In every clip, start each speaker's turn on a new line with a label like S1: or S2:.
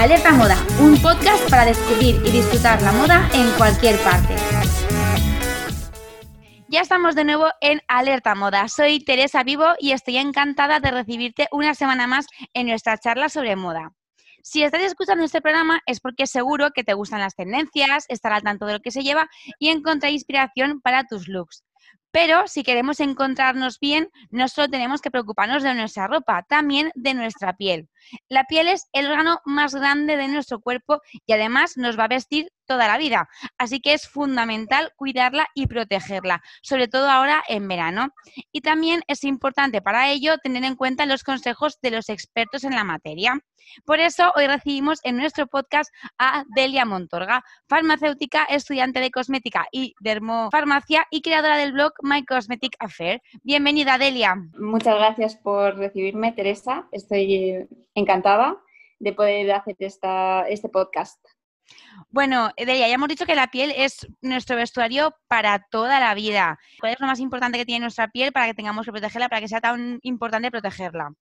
S1: Alerta Moda, un podcast para descubrir y disfrutar la moda en cualquier parte. Ya estamos de nuevo en Alerta Moda. Soy Teresa Vivo y estoy encantada de recibirte una semana más en nuestra charla sobre moda. Si estás escuchando este programa es porque seguro que te gustan las tendencias, estar al tanto de lo que se lleva y encontrar inspiración para tus looks. Pero si queremos encontrarnos bien, no solo tenemos que preocuparnos de nuestra ropa, también de nuestra piel. La piel es el órgano más grande de nuestro cuerpo y además nos va a vestir toda la vida. Así que es fundamental cuidarla y protegerla, sobre todo ahora en verano. Y también es importante para ello tener en cuenta los consejos de los expertos en la materia. Por eso hoy recibimos en nuestro podcast a Delia Montorga, farmacéutica, estudiante de cosmética y dermofarmacia y creadora del blog My Cosmetic Affair. Bienvenida, Delia.
S2: Muchas gracias por recibirme, Teresa. Estoy encantada de poder hacer este podcast.
S1: Bueno, Delia, ya hemos dicho que la piel es nuestro vestuario para toda la vida. ¿Cuál es lo más importante que tiene nuestra piel para que tengamos que protegerla, para que sea tan importante protegerla?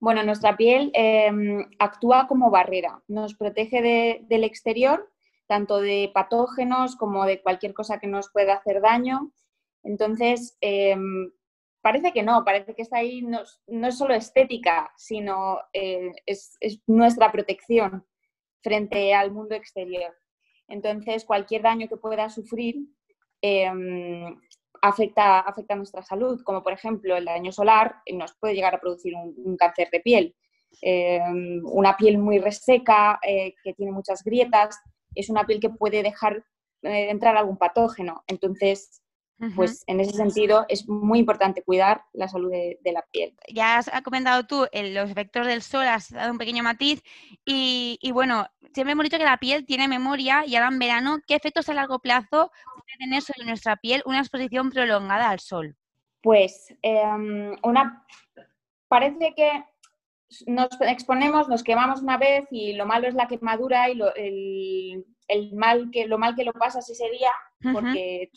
S2: Bueno, nuestra piel em, actúa como barrera, nos protege del exterior, tanto de patógenos como de cualquier cosa que nos pueda hacer daño. Entonces, em, parece que no, parece que está ahí, no, es solo estética, sino eh, es, nuestra protección frente al mundo exterior. Entonces, cualquier daño que pueda sufrir em, afecta, afecta a nuestra salud, como por ejemplo el daño solar nos puede llegar a producir un, cáncer de piel. Em, una piel muy reseca, eh, que tiene muchas grietas, es una piel que puede dejar eh, entrar algún patógeno. Entonces, pues en ese sentido es muy importante cuidar la salud de, la piel.
S1: Ya has comentado tú los efectos del sol, has dado un pequeño matiz y, bueno, siempre hemos dicho que la piel tiene memoria y ahora en verano, ¿qué efectos a largo plazo puede tener sobre nuestra piel una exposición prolongada al sol?
S2: Pues em, una parece que nos exponemos, nos quemamos una vez y lo malo es la quemadura y el, mal que, lo mal que lo pasas ese día porque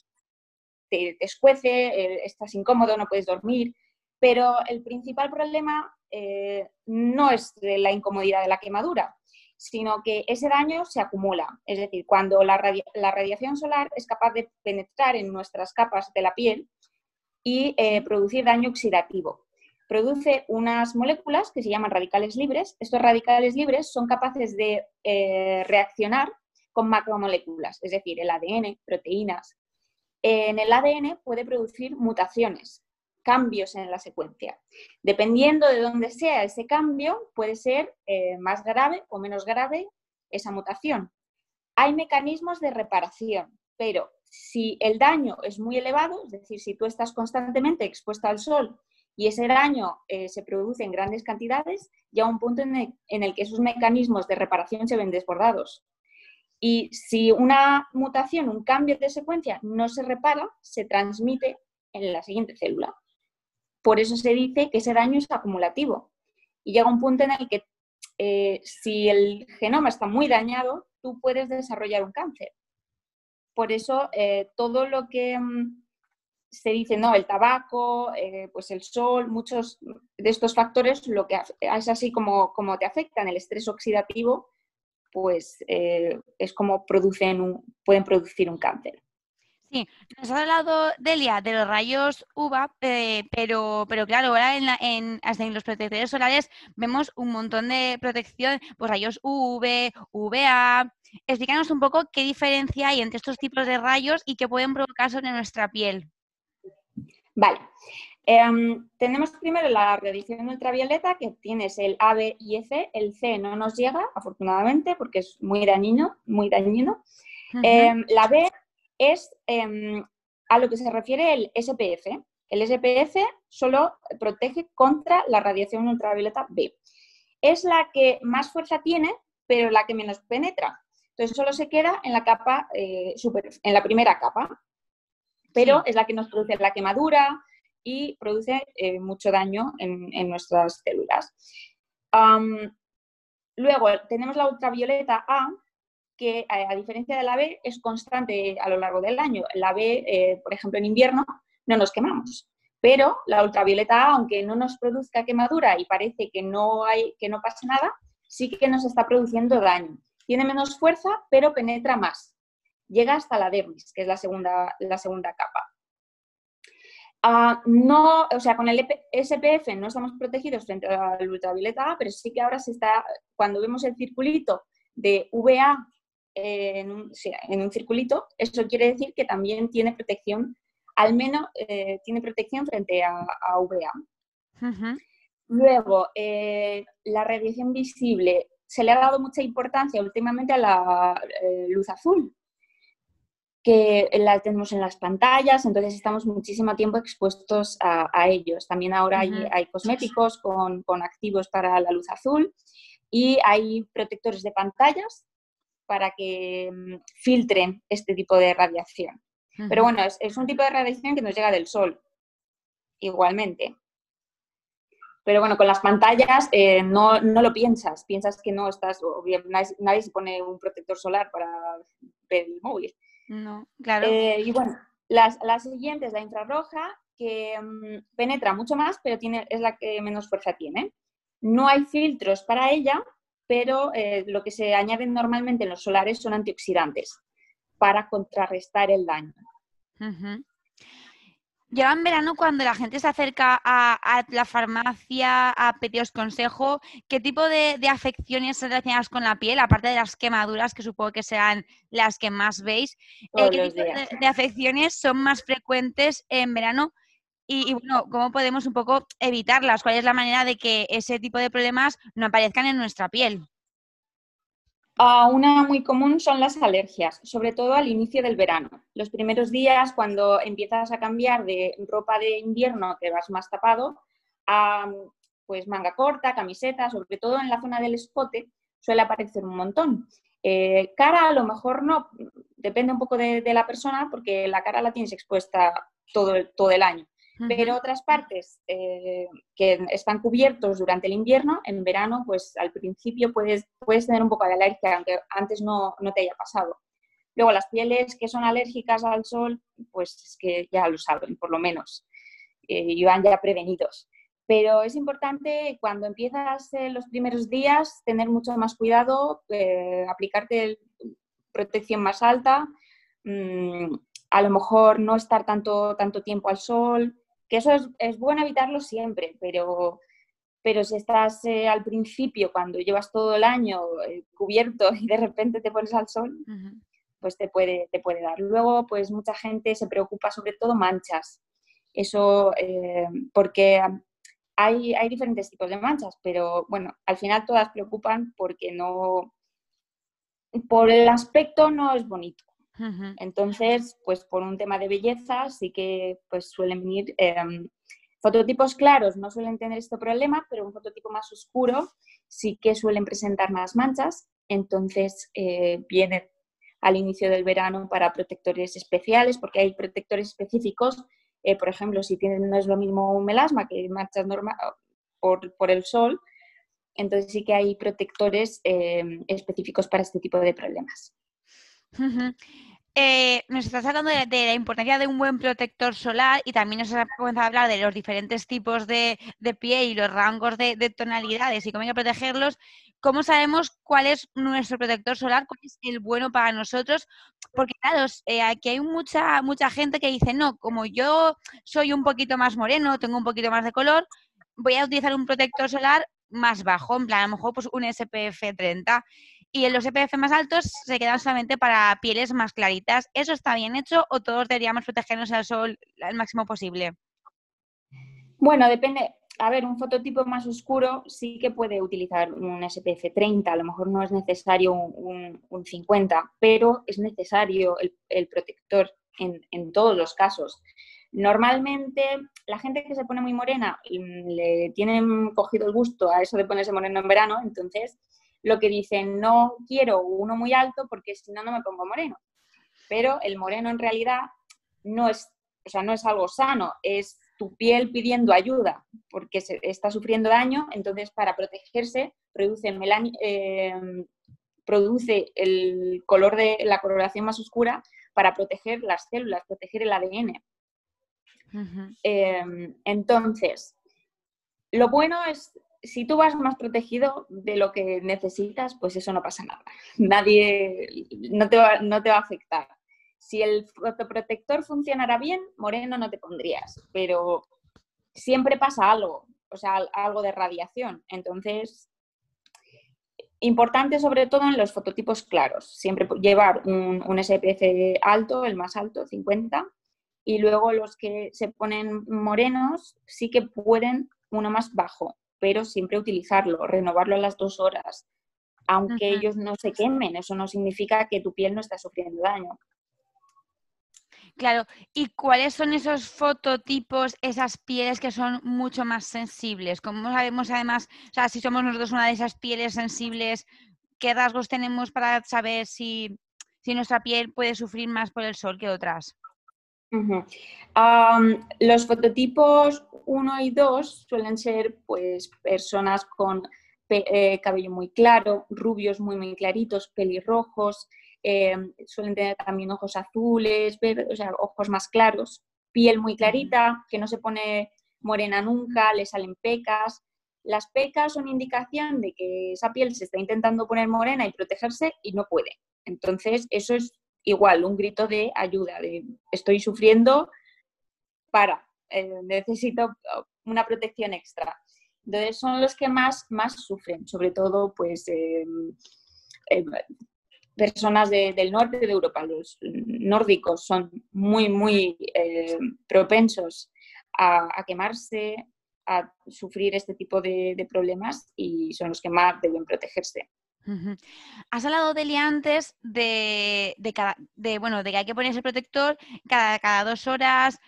S2: te, escuece, eh, estás incómodo, no puedes dormir, pero el principal problema eh, no es la incomodidad de la quemadura, sino que ese daño se acumula. Es decir, cuando la, radiación solar es capaz de penetrar en nuestras capas de la piel y eh, producir daño oxidativo. Produce unas moléculas que se llaman radicales libres. Estos radicales libres son capaces de reaccionar con macromoléculas, es decir, el ADN, proteínas, en el ADN puede producir mutaciones, cambios en la secuencia. Dependiendo de dónde sea ese cambio, puede ser eh, más grave o menos grave esa mutación. Hay mecanismos de reparación, pero si el daño es muy elevado, es decir, si tú estás constantemente expuesta al sol y ese daño eh, se produce en grandes cantidades, ya un punto en el que esos mecanismos de reparación se ven desbordados. Y si una mutación, un cambio de secuencia no se repara, se transmite en la siguiente célula. Por eso se dice que ese daño es acumulativo. Y llega un punto en el que eh, si el genoma está muy dañado, tú puedes desarrollar un cáncer. Por eso eh, todo lo que mm, se dice, no, el tabaco, eh, pues el sol, muchos de estos factores, lo que es así como, como te afectan, el estrés oxidativo, pues eh, es como producen pueden producir un cáncer.
S1: Sí, nos ha hablado Delia de los rayos UVA, eh, pero, pero claro, ahora en, en, hasta en los protectores solares vemos un montón de protección, pues rayos UV, UVA. Explícanos un poco qué diferencia hay entre estos tipos de rayos y qué pueden provocar sobre nuestra piel.
S2: Vale, Em, tenemos primero la radiación ultravioleta, que tienes el A, B y el C. El C no nos llega, afortunadamente, porque es muy dañino. Muy dañino. Em, la B es em, a lo que se refiere el SPF. El SPF solo protege contra la radiación ultravioleta B. Es la que más fuerza tiene, pero la que menos penetra. Entonces solo se queda en la capa eh, super, en la primera capa, pero es la que nos produce la quemadura, y produce eh, mucho daño en, nuestras células. luego tenemos la ultravioleta A, que a, diferencia de la B es constante a lo largo del año. La B, eh, por ejemplo, en invierno no nos quemamos, pero la ultravioleta A, aunque no nos produzca quemadura y parece que no, hay, que no pasa nada, sí que nos está produciendo daño. Tiene menos fuerza, pero penetra más. Llega hasta la dermis, que es la segunda, la segunda capa. Ah, no, o sea, con el SPF no estamos protegidos frente al ultravioleta A, pero sí que ahora se está, cuando vemos el circulito de VA en, un, en un circulito, eso quiere decir que también tiene protección, al menos eh, tiene protección frente a, VA. Luego, eh, la radiación visible. Se le ha dado mucha importancia últimamente a la eh, luz azul, que la tenemos en las pantallas, entonces estamos muchísimo tiempo expuestos a, ellos. También ahora hay, cosméticos con, activos para la luz azul y hay protectores de pantallas para que mm, filtren este tipo de radiación. Pero bueno, es, un tipo de radiación que nos llega del sol, igualmente. Pero bueno, con las pantallas eh, no, lo piensas, piensas que no estás, nadie, nadie, se pone un protector solar para ver el móvil.
S1: No, claro.
S2: Eh, y bueno, la, siguiente es la infrarroja, que mm, penetra mucho más, pero tiene, es la que menos fuerza tiene. No hay filtros para ella, pero eh, lo que se añaden normalmente en los solares son antioxidantes para contrarrestar el daño.
S1: Ya en verano, cuando la gente se acerca a, la farmacia a pediros consejo, ¿qué tipo de, afecciones se relacionadas con la piel, aparte de las quemaduras, que supongo que serán las que más veis? Eh, ¿Qué tipo de, afecciones son más frecuentes en verano? Y, bueno, ¿cómo podemos un poco evitarlas? ¿Cuál es la manera de que ese tipo de problemas no aparezcan en nuestra piel?
S2: Una muy común son las alergias, sobre todo al inicio del verano. Los primeros días, cuando empiezas a cambiar de ropa de invierno, te vas más tapado, a pues manga corta, camiseta, sobre todo en la zona del escote, suele aparecer un montón. Eh, cara a lo mejor no, depende un poco de, de, la persona, porque la cara la tienes expuesta todo, todo el año pero otras partes eh, que están cubiertos durante el invierno, en verano, pues al principio puedes, puedes tener un poco de alergia, aunque antes no, no te haya pasado. Luego, las pieles que son alérgicas al sol, pues es que ya lo saben, por lo menos, eh, y van ya prevenidos. Pero es importante cuando empiezas los primeros días tener mucho más cuidado, eh, aplicarte protección más alta, mm, a lo mejor no estar tanto, tanto tiempo al sol, que eso es, bueno evitarlo siempre, pero, pero si estás eh, al principio, cuando llevas todo el año eh, cubierto y de repente te pones al sol, pues te puede, te puede dar. Luego, pues mucha gente se preocupa sobre todo manchas. Eso, eh, porque hay, hay diferentes tipos de manchas, pero bueno, al final todas preocupan porque no, por el aspecto no es bonito. Entonces, pues por un tema de belleza sí que pues suelen venir em, fototipos claros, no suelen tener este problema, pero un fototipo más oscuro sí que suelen presentar más manchas. Entonces, eh, viene al inicio del verano para protectores especiales, porque hay protectores específicos. Eh, por ejemplo, si tienen, no es lo mismo un melasma que manchas normal por, por el sol, entonces sí que hay protectores em, específicos para este tipo de problemas.
S1: Eh, nos estás hablando de, la importancia de un buen protector solar y también nos has comenzado a hablar de los diferentes tipos de, de pie y los rangos de, tonalidades y cómo hay que protegerlos. ¿Cómo sabemos cuál es nuestro protector solar, cuál es el bueno para nosotros? Porque claro, eh, aquí hay mucha, mucha gente que dice, no, como yo soy un poquito más moreno, tengo un poquito más de color, voy a utilizar un protector solar más bajo, en plan, a lo mejor pues un SPF 30 y en los EPF más altos se quedan solamente para pieles más claritas. ¿Eso está bien hecho o todos deberíamos protegernos al sol al máximo posible?
S2: Bueno, depende. A ver, un fototipo más oscuro sí que puede utilizar un SPF 30, a lo mejor no es necesario un, 50, pero es necesario el, protector en, en, todos los casos. Normalmente la gente que se pone muy morena mm, le tienen cogido el gusto a eso de ponerse moreno en verano, entonces lo que dicen, no quiero uno muy alto porque si no, no me pongo moreno. Pero el moreno en realidad no es, o sea, no es algo sano, es tu piel pidiendo ayuda porque se está sufriendo daño, entonces para protegerse produce, em, produce el color de la coloración más oscura para proteger las células, proteger el ADN. Em, entonces, lo bueno es si tú vas más protegido de lo que necesitas, pues eso no pasa nada. Nadie, no te va, no te va a afectar. Si el fotoprotector funcionara bien, moreno no te pondrías, pero siempre pasa algo, o sea, algo de radiación. Entonces, importante sobre todo en los fototipos claros, siempre llevar un, un SPF alto, el más alto, 50, y luego los que se ponen morenos sí que pueden uno más bajo, pero siempre utilizarlo, renovarlo a las dos horas, aunque ellos no se quemen, eso no significa que tu piel no está sufriendo daño.
S1: Claro, ¿y cuáles son esos fototipos, esas pieles que son mucho más sensibles? ¿Cómo sabemos además, o sea, si somos nosotros una de esas pieles sensibles, qué rasgos tenemos para saber si, si nuestra piel puede sufrir más por el sol que otras?
S2: Los fototipos 1 y 2 suelen ser pues personas con eh, cabello muy claro, rubios muy muy claritos, pelirrojos, eh, suelen tener también ojos azules, o sea, ojos más claros, piel muy clarita, que no se pone morena nunca, le salen pecas. Las pecas son indicación de que esa piel se está intentando poner morena y protegerse y no puede. Entonces, eso es igual, un grito de ayuda, de estoy sufriendo, para, eh, necesito una protección extra. Entonces son los que más, más sufren, sobre todo pues em, em, personas del norte de Europa, los nórdicos son muy, muy propensos a, quemarse, a sufrir este tipo de problemas y son los que más deben protegerse.
S1: Has hablado, Delia, antes de, de, bueno, de que hay que ponerse protector cada, cada dos horas.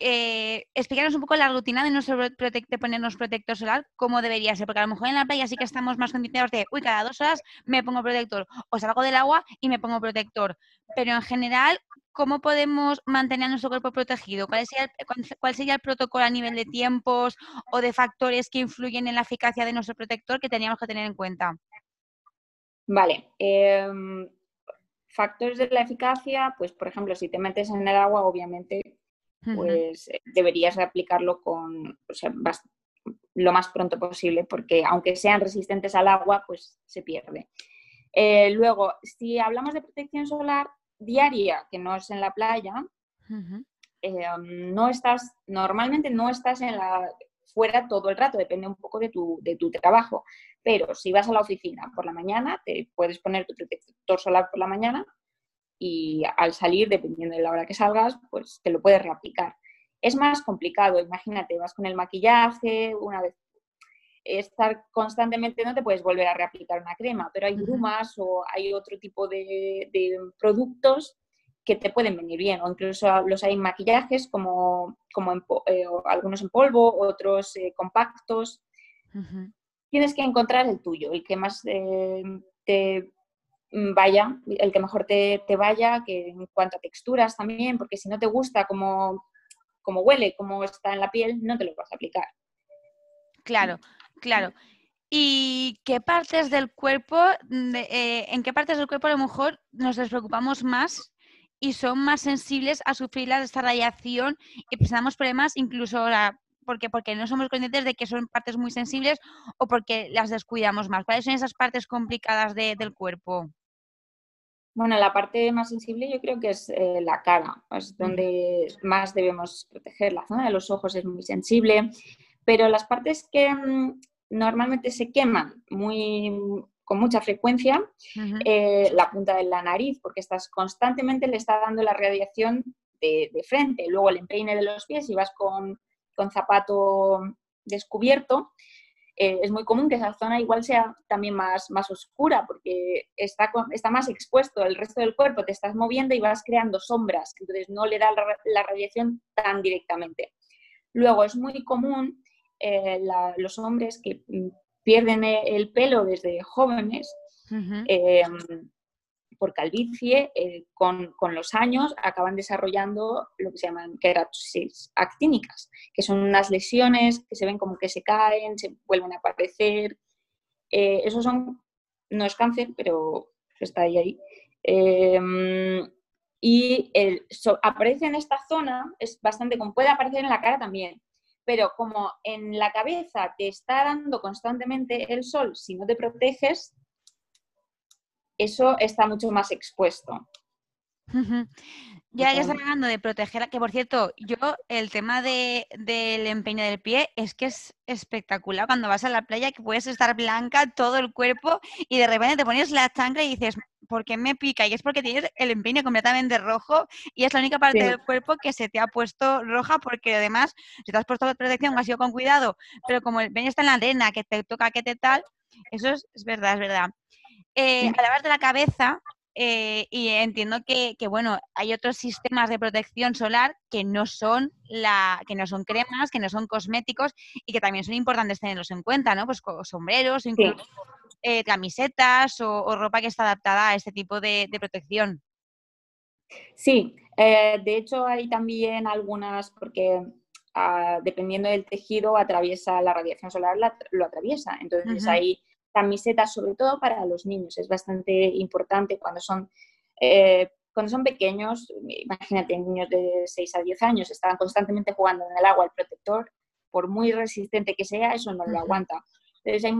S1: Eh, explicarnos un poco la rutina de, nuestro de ponernos protector solar, cómo debería ser, porque a lo mejor en la playa sí que estamos más condicionados de, uy, cada dos horas me pongo protector, o salgo del agua y me pongo protector. Pero en general, ¿cómo podemos mantener nuestro cuerpo protegido? ¿Cuál sería, ¿Cuál sería el protocolo a nivel de tiempos o de factores que influyen en la eficacia de nuestro protector que teníamos que tener en cuenta?
S2: Vale. Em, factores de la eficacia, pues por ejemplo, si te metes en el agua, obviamente, pues eh, deberías aplicarlo con, lo más pronto posible, porque aunque sean resistentes al agua, pues se pierde. Eh, luego, si hablamos de protección solar diaria, que no es en la playa, em, no estás, normalmente no estás en la, fuera todo el rato, depende un poco de tu, de tu trabajo. Pero si vas a la oficina por la mañana, te puedes poner tu protector solar por la mañana y al salir, dependiendo de la hora que salgas, pues te lo puedes reaplicar. Es más complicado, imagínate, vas con el maquillaje, una vez estar constantemente no te puedes volver a reaplicar una crema, pero hay brumas o hay otro tipo de, productos que te pueden venir bien, o incluso los hay maquillajes como, como eh, algunos en polvo, otros eh, compactos tienes que encontrar el tuyo, el que más eh, te vaya, el que mejor te, vaya, que en cuanto a texturas también, porque si no te gusta cómo, huele, cómo está en la piel, no te lo vas a aplicar.
S1: Claro, claro. ¿Y qué partes del cuerpo, eh, en qué partes del cuerpo a lo mejor nos despreocupamos más y son más sensibles a sufrir la radiación y presentamos problemas incluso la, porque, porque no somos conscientes de que son partes muy sensibles o porque las descuidamos más. ¿Cuáles son esas partes complicadas del cuerpo?
S2: Bueno, la parte más sensible yo creo que es eh, la cara, es donde más debemos proteger. La zona de los ojos es muy sensible, pero las partes que mm, normalmente se queman muy, con mucha frecuencia, eh, la punta de la nariz, porque estás constantemente le está dando la radiación de, de frente, luego el empeine de los pies y vas con con zapato descubierto, eh, es muy común que esa zona igual sea también más, más oscura porque está, está más expuesto. El resto del cuerpo, te estás moviendo y vas creando sombras, entonces no le da la, radiación tan directamente. Luego es muy común eh, los hombres que mm, pierden el pelo desde jóvenes, por calvicie, eh, con, los años acaban desarrollando lo que se llaman queratosis actínicas, que son unas lesiones que se ven como que se caen, se vuelven a aparecer. Eh, eso son, no es cáncer, pero está ahí. ahí. Em, y aparece en esta zona, es bastante como puede aparecer en la cara también, pero como en la cabeza te está dando constantemente el sol, si no te proteges, eso está mucho más expuesto.
S1: Ya que estás hablando de proteger, que por cierto, yo el tema de, del empeño del pie es que es espectacular cuando vas a la playa que puedes estar blanca todo el cuerpo y de repente te pones la chancla y dices, ¿por qué me pica? Y es porque tienes el empeño completamente rojo y es la única parte del cuerpo que se te ha puesto roja porque además, si te has puesto protección, has ido con cuidado, pero como el empeño está en la arena, que te toca, que te tal, eso es, verdad, es verdad. Eh, a de la cabeza, eh, y entiendo que, bueno, hay otros sistemas de protección solar que no son la, que no son cremas, que no son cosméticos y que también son importantes tenerlos en cuenta, ¿no? Pues sombreros, incluso eh, camisetas o, ropa que está adaptada a este tipo de, protección.
S2: Sí, eh, de hecho hay también algunas, porque ah, dependiendo del tejido atraviesa la radiación solar, lo atraviesa. Entonces hay camisetas, sobre todo para los niños. Es bastante importante cuando son, eh, cuando son pequeños, imagínate, niños de 6 a 10 años, estaban constantemente jugando en el agua, el protector, por muy resistente que sea, eso no lo aguanta. Entonces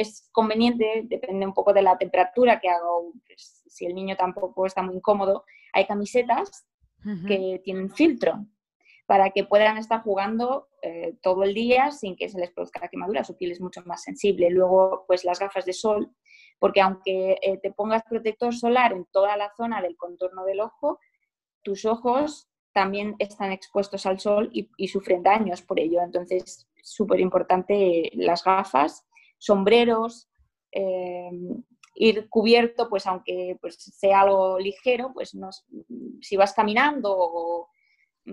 S2: es conveniente, depende un poco de la temperatura que hago, pues, si el niño tampoco está muy incómodo, hay camisetas que tienen filtro para que puedan estar jugando eh, todo el día sin que se les produzca quemadura. Su piel es mucho más sensible. Luego, pues las gafas de sol, porque aunque eh, te pongas protector solar en toda la zona del contorno del ojo, tus ojos también están expuestos al sol y, sufren daños por ello. Entonces, súper importante las gafas, sombreros, eh, ir cubierto, pues aunque pues, sea algo ligero, pues no, si vas caminando o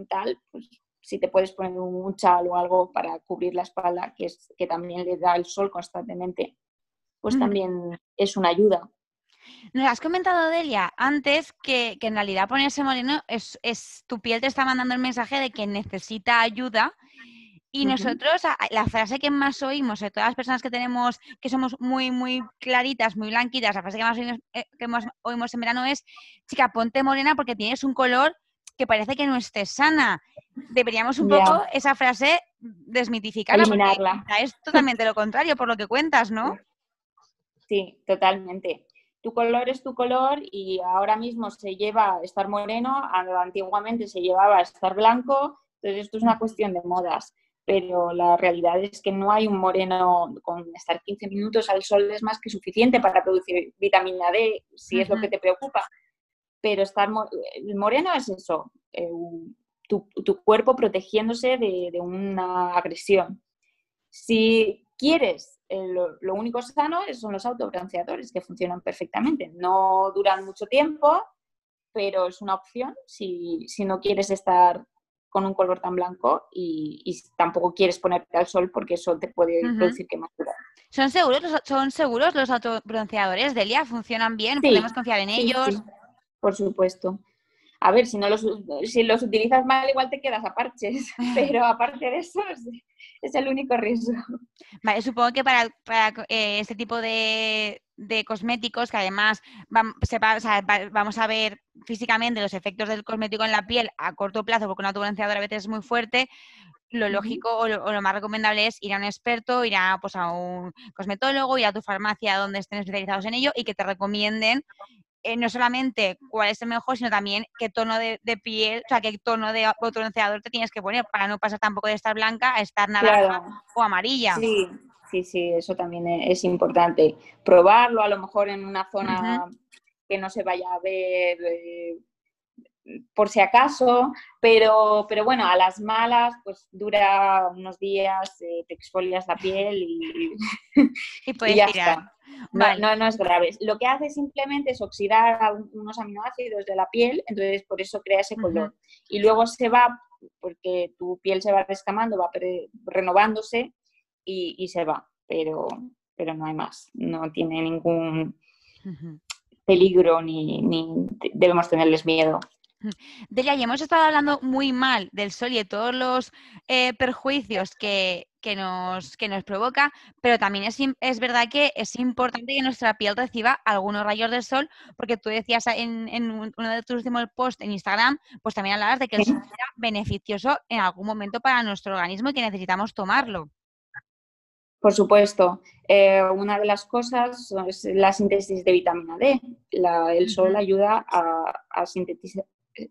S2: tal, pues si te puedes poner un chal o algo para cubrir la espalda, que, es, que también le da el sol constantemente, pues también es una ayuda.
S1: Nos has comentado, Delia, antes que, en realidad ponerse moreno es, tu piel te está mandando el mensaje de que necesita ayuda. Y nosotros, la frase que más oímos de todas las personas que tenemos, que somos muy, muy claritas, muy blanquitas, la frase que más oímos, eh, que más oímos en verano es, chica, ponte morena porque tienes un color que parece que no esté sana. Deberíamos un poco esa frase desmitificarla.
S2: Eliminarla.
S1: Es totalmente lo contrario por lo que cuentas, ¿no?
S2: Sí, totalmente. Tu color es tu color y ahora mismo se lleva a estar moreno, antiguamente se llevaba a estar blanco, entonces esto es una cuestión de modas pero la realidad es que no hay un moreno con estar 15 minutos al sol es más que suficiente para producir vitamina D, si es lo que te preocupa pero estar el moreno es eso, eh, tu, cuerpo protegiéndose de, una agresión. Si quieres eh, lo, único sano son los autobronceadores que funcionan perfectamente. No duran mucho tiempo, pero es una opción si, no quieres estar con un color tan blanco y, tampoco quieres ponerte al sol porque eso te puede producir quemadura.
S1: ¿Son seguros, ¿Son seguros los autobronceadores, Delia? ¿Funcionan bien? ¿Podemos confiar en ellos?
S2: por supuesto. A ver, si, no los, si los utilizas mal, igual te quedas a parches, pero aparte de eso, es, el único riesgo.
S1: Vale, supongo que para, eh, este tipo de, cosméticos, que además vamos a ver físicamente los efectos del cosmético en la piel a corto plazo, porque un autobronceador a veces es muy fuerte, lo lógico o lo, más recomendable es ir a un experto, ir a, pues, a un cosmetólogo, ir a tu farmacia donde estén especializados en ello y que te recomienden eh, no solamente cuál es el mejor, sino también qué tono de, piel, o sea, qué tono de bronceador te tienes que poner para no pasar tampoco de estar blanca a estar naranja o amarilla.
S2: Sí, sí, sí, eso también e, es importante. Probarlo a lo mejor en una zona que no se vaya a ver eh, por si acaso, pero, pero bueno, a las malas, pues dura unos días, eh, te exfolias la piel y,
S1: y puedes ya Está.
S2: No, no, es grave. Lo que hace simplemente es oxidar unos aminoácidos de la piel, entonces por eso crea ese color. Y luego se va, porque tu piel se va descamando, va renovándose y, se va, pero, pero no hay más. No tiene ningún peligro ni, ni debemos tenerles miedo.
S1: Delia, ya hemos estado hablando muy mal del sol y de todos los eh, perjuicios que, nos, que nos provoca, pero también es, es, verdad que es importante que nuestra piel reciba algunos rayos del sol, porque tú decías en, uno de tus últimos posts en Instagram, pues también hablabas de que el sol era beneficioso en algún momento para nuestro organismo y que necesitamos tomarlo.
S2: Por supuesto, eh, una de las cosas es la síntesis de vitamina D. el sol ayuda a, sintetizar,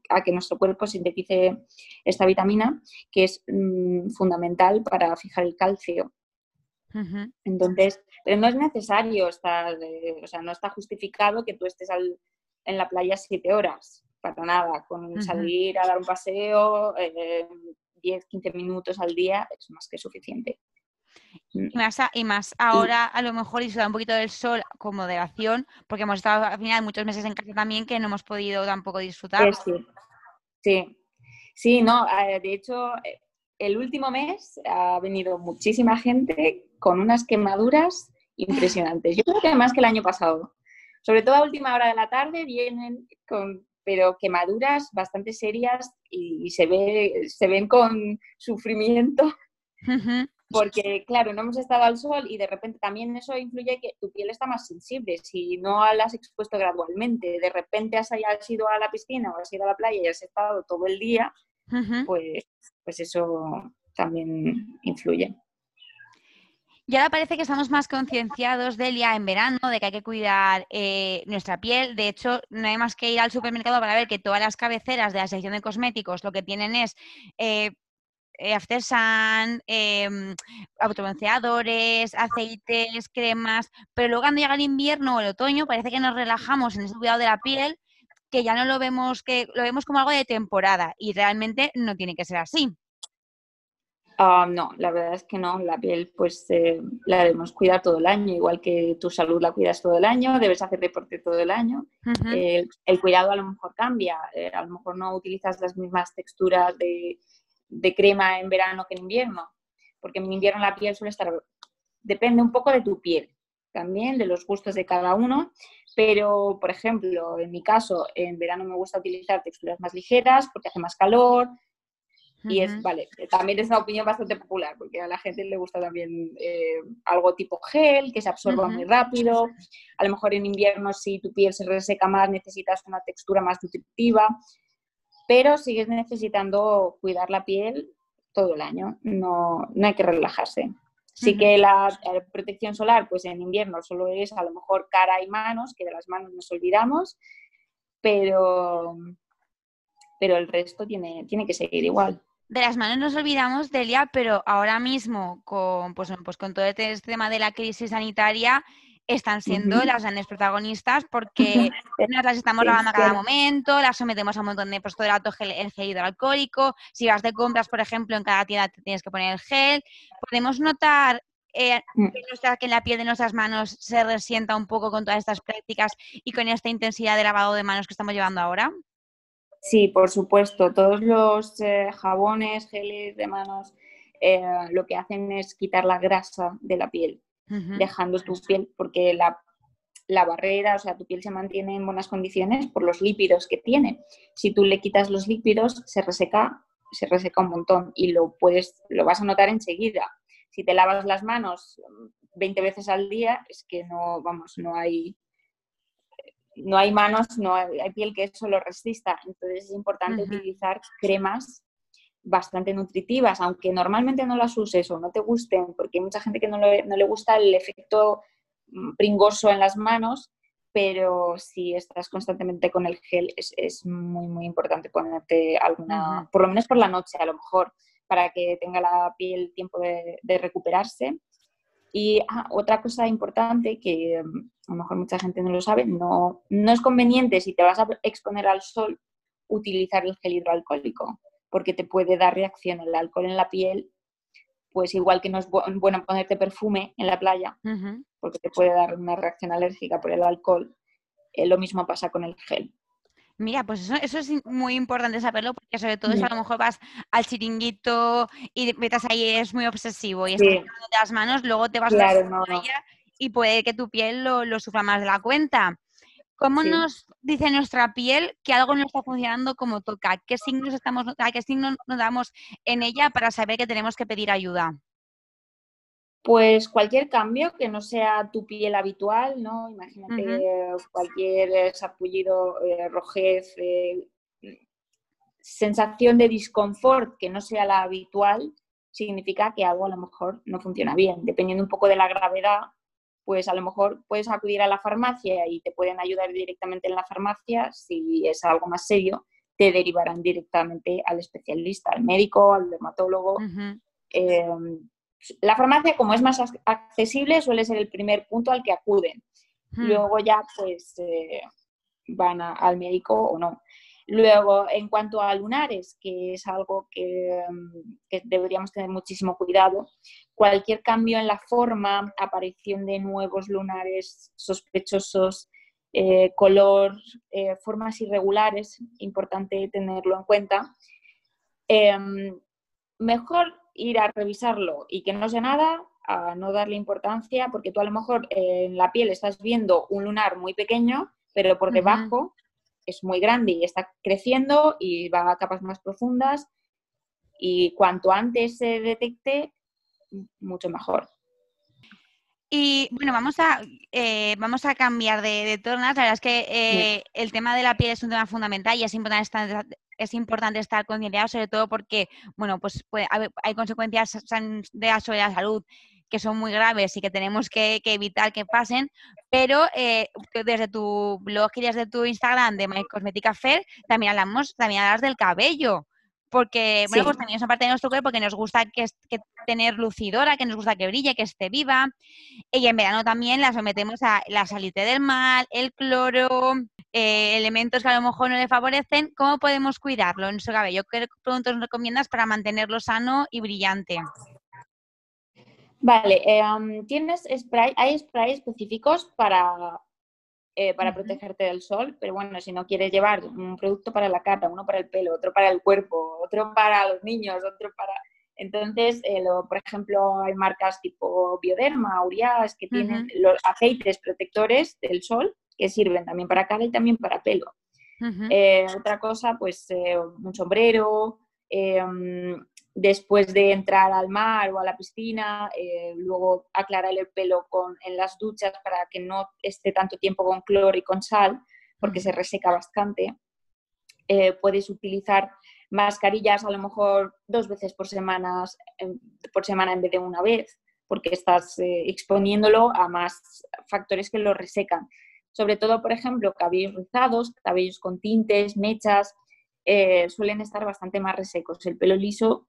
S2: a que nuestro cuerpo sintetice esta vitamina, que es mm, fundamental para fijar el calcio. Entonces, pero no es necesario estar, eh, o sea, no está justificado que tú estés en la playa siete horas, para nada. Con salir a dar un paseo, 10, eh, 15 minutos al día es más que suficiente.
S1: Y más, y más ahora, a lo mejor disfrutar un poquito del sol con moderación, porque hemos estado al final muchos meses en casa también que no hemos podido tampoco disfrutar.
S2: Sí, sí, sí, no, de hecho, eh, el último mes ha venido muchísima gente con unas quemaduras impresionantes. Yo creo que más que el año pasado. Sobre todo a última hora de la tarde vienen con pero quemaduras bastante serias y, se, ve, se ven con sufrimiento porque claro, no hemos estado al sol y de repente también eso influye que tu piel está más sensible. Si no la has expuesto gradualmente, de repente has, ido a la piscina o has ido a la playa y has estado todo el día, pues, pues eso también influye.
S1: Y ahora parece que estamos más concienciados, Delia, en verano, de que hay que cuidar eh, nuestra piel. De hecho, no hay más que ir al supermercado para ver que todas las cabeceras de la sección de cosméticos lo que tienen es eh, eh, after sun, eh, aceites, cremas, pero luego cuando llega el invierno o el otoño parece que nos relajamos en ese cuidado de la piel que ya no lo vemos, que lo vemos como algo de temporada y realmente no tiene que ser así.
S2: Ah, no, la verdad es que no. La piel, pues eh, la debemos cuidar todo el año, igual que tu salud la cuidas todo el año, debes hacer deporte todo el año. el cuidado a lo mejor cambia, eh, a lo mejor no utilizas las mismas texturas de, de crema en verano que en invierno, porque en invierno la piel suele estar, depende un poco de tu piel, también de los gustos de cada uno, pero por ejemplo, en mi caso, en verano me gusta utilizar texturas más ligeras porque hace más calor. Y es, vale, también es una opinión bastante popular, porque a la gente le gusta también eh, algo tipo gel, que se absorba muy rápido. A lo mejor en invierno, si tu piel se reseca más, necesitas una textura más nutritiva pero sigues necesitando cuidar la piel todo el año, no, no hay que relajarse. Sí que la, protección solar, pues en invierno solo es a lo mejor cara y manos, que de las manos nos olvidamos, pero, pero el resto tiene, tiene que seguir igual.
S1: De las manos nos olvidamos, Delia, pero ahora mismo con, pues, pues con todo este tema de la crisis sanitaria, están siendo las grandes protagonistas porque nos las estamos lavando a cada momento, las sometemos a un montón de pues, todo el, gel, el gel hidroalcohólico, si vas de compras, por ejemplo, en cada tienda te tienes que poner el gel. Podemos notar eh, mm. que, la piel de nuestras manos se resienta un poco con todas estas prácticas y con esta intensidad de lavado de manos que estamos llevando ahora.
S2: Sí, por supuesto. Todos los eh, jabones, geles de manos, eh, lo que hacen es quitar la grasa de la piel dejando tu piel, porque la, la, barrera, o sea, tu piel se mantiene en buenas condiciones por los lípidos que tiene. Si tú le quitas los lípidos, se reseca, se reseca un montón y lo puedes, lo vas a notar enseguida. Si te lavas las manos 20 mm, veces al día, es que no, vamos, no hay, no hay manos, no hay, piel que eso lo resista. Entonces es importante utilizar cremas bastante nutritivas, aunque normalmente no las uses o no te gusten, porque hay mucha gente que no le, no le gusta el efecto mm, pringoso en las manos, pero si estás constantemente con el gel es, es muy, muy importante ponerte alguna, por lo menos por la noche a lo mejor, para que tenga la piel tiempo de, de recuperarse. Y ah, otra cosa importante que mm, a lo mejor mucha gente no lo sabe, no, no es conveniente si te vas a exponer al sol utilizar el gel hidroalcohólico porque te puede dar reacción el alcohol en la piel, pues igual que no es bueno ponerte perfume en la playa, porque te puede dar una reacción alérgica por el alcohol, eh, lo mismo pasa con el gel.
S1: Mira, pues eso, eso, es muy importante saberlo, porque sobre todo si a lo mejor vas al chiringuito y metas ahí, es muy obsesivo y estás sí. las manos, luego te vas a la playa y puede que tu piel lo, lo, sufra más de la cuenta. ¿Cómo nos dice nuestra piel que algo no está funcionando como toca? ¿Qué signos estamos, ¿A qué signos nos damos en ella para saber que tenemos que pedir ayuda?
S2: Pues cualquier cambio que no sea tu piel habitual, ¿no? Imagínate cualquier sarpullido, eh, rojez, eh, sensación de disconfort que no sea la habitual, significa que algo a lo mejor no funciona bien. Dependiendo un poco de la gravedad, pues a lo mejor puedes acudir a la farmacia y te pueden ayudar directamente en la farmacia. Si es algo más serio, te derivarán directamente al especialista, al médico, al dermatólogo. Em, la farmacia, como es más accesible, suele ser el primer punto al que acuden. Hmm. Luego ya, pues, eh, van al médico o no. Luego, en cuanto a lunares, que es algo que, mm, deberíamos tener muchísimo cuidado, cualquier cambio en la forma, aparición de nuevos lunares sospechosos, eh, color, eh, formas irregulares, importante tenerlo en cuenta. Em, mejor ir a revisarlo y que no sea nada, a no darle importancia, porque tú a lo mejor en la piel estás viendo un lunar muy pequeño, pero por debajo es muy grande y está creciendo y va a capas más profundas y cuanto antes se detecte, mucho mejor.
S1: Y bueno, vamos a, eh, vamos a cambiar de, de tornas. La verdad es que eh, el tema de la piel es un tema fundamental y es importante estar, es importante estar concienciado, sobre todo porque, bueno, pues, hay consecuencias de, sobre la salud que son muy graves y que tenemos que, evitar que pasen, pero eh, desde tu blog y desde tu Instagram de My Cosmetica Fair también hablamos, también hablas del cabello, porque bueno, pues también es una parte de nuestro cuerpo que nos gusta que, tener lucidora, que nos gusta que brille, que esté viva, y en verano también la sometemos a la salite del mal, el cloro, eh, elementos que a lo mejor no le favorecen, ¿cómo podemos cuidarlo en su cabello? ¿Qué productos nos recomiendas para mantenerlo sano y brillante?
S2: Vale, em, tienes spray, hay sprays específicos para, eh, para protegerte del sol, pero bueno, si no quieres llevar un producto para la cara, uno para el pelo, otro para el cuerpo, otro para los niños, otro para... Entonces, eh, por ejemplo, hay marcas tipo Bioderma, Urias, que tienen los aceites protectores del sol que sirven también para cara y también para pelo. Eh, otra cosa, pues un sombrero, em, después de entrar al mar o a la piscina, eh, luego aclarar el pelo con, en las duchas para que no esté tanto tiempo con cloro y con sal, porque se reseca bastante. Eh, puedes utilizar mascarillas a lo mejor dos veces por, semanas, por semana en vez de una vez, porque estás eh, exponiéndolo a más factores que lo resecan. Sobre todo, por ejemplo, cabellos rizados, cabellos con tintes, mechas, suelen estar bastante más resecos. El pelo liso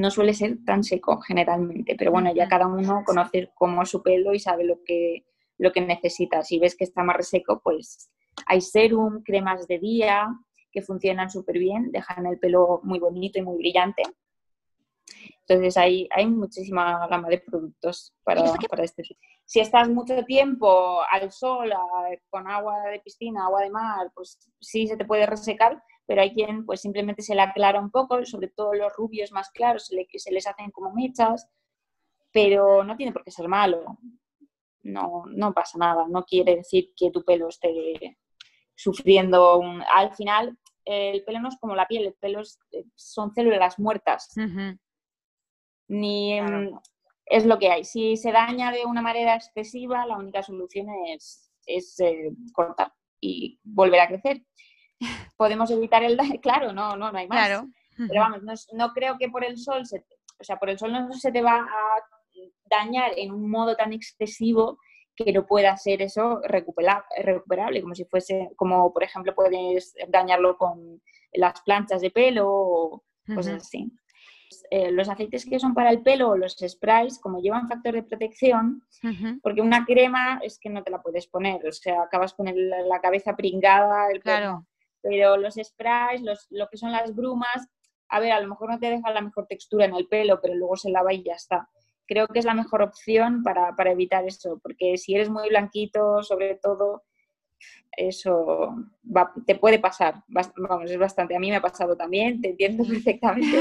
S2: no suele ser tan seco generalmente, pero bueno, ya cada uno conoce cómo es su pelo y sabe lo que, lo que necesita. Si ves que está más reseco, pues hay serum, cremas de día que funcionan súper bien, dejan el pelo muy bonito y muy brillante. Entonces hay, hay muchísima gama de productos para, para este Si estás mucho tiempo al sol, con agua de piscina, agua de mar, pues sí se te puede resecar, pero hay quien pues simplemente se le aclara un poco, sobre todo los rubios más claros se, se les hacen como mechas, pero no tiene por qué ser malo. No, no pasa nada, no quiere decir que tu pelo esté sufriendo un... Al final, el pelo no es como la piel, el pelo son células muertas. Ni es lo que hay. Si se daña de una manera excesiva, la única solución es, es eh, cortar y volver a crecer podemos evitar el daño, claro, no, no, no hay más. Pero vamos, no, creo que por el sol, o sea, por el sol no se te va a dañar en un modo tan excesivo que no pueda ser eso recuperable, como si fuese, como por ejemplo puedes dañarlo con las planchas de pelo o cosas así. Eh, los aceites que son para el pelo o los sprays, como llevan factor de protección, porque una crema es que no te la puedes poner, o sea, acabas con la cabeza pringada, el
S1: claro
S2: pero los sprays, los, lo que son las brumas, a ver, a lo mejor no te deja la mejor textura en el pelo, pero luego se lava y ya está. Creo que es la mejor opción para, evitar eso, porque si eres muy blanquito, sobre todo, eso te puede pasar. Vamos, es bastante. A mí me ha pasado también, te entiendo perfectamente.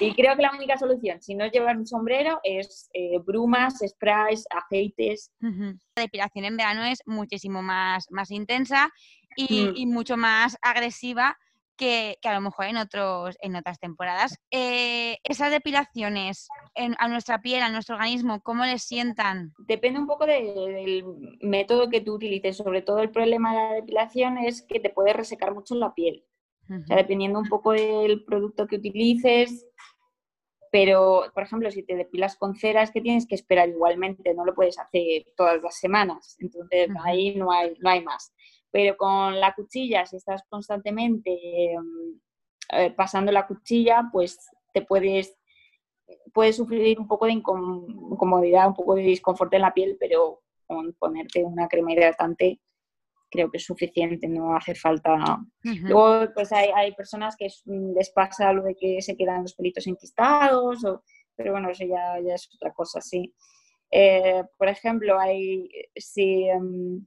S2: Y creo que la única solución, si no llevar un sombrero, es eh, brumas, sprays, aceites.
S1: La depilación en verano es muchísimo más, más intensa y, mm. mucho más agresiva que, a lo mejor en, otros, en otras temporadas. Eh, esas depilaciones a nuestra piel, a nuestro organismo, ¿cómo les sientan?
S2: Depende un poco del método que tú utilices. Sobre todo el problema de la depilación es que te puede resecar mucho la piel. O sea, dependiendo un poco del producto que utilices, pero, por ejemplo, si te depilas con cera es que tienes que esperar igualmente, no lo puedes hacer todas las semanas, entonces ahí no hay, no hay más. Pero con la cuchilla, si estás constantemente em, eh, pasando la cuchilla, pues te puedes, puedes sufrir un poco de incomodidad, un poco de disconfort en la piel, pero con ponerte una crema hidratante creo que es suficiente, no hace falta. Luego, pues hay, hay, personas que les pasa lo de que se quedan los pelitos enquistados, o, pero bueno, eso ya, ya es otra cosa, sí. Eh, por ejemplo, hay, si, em,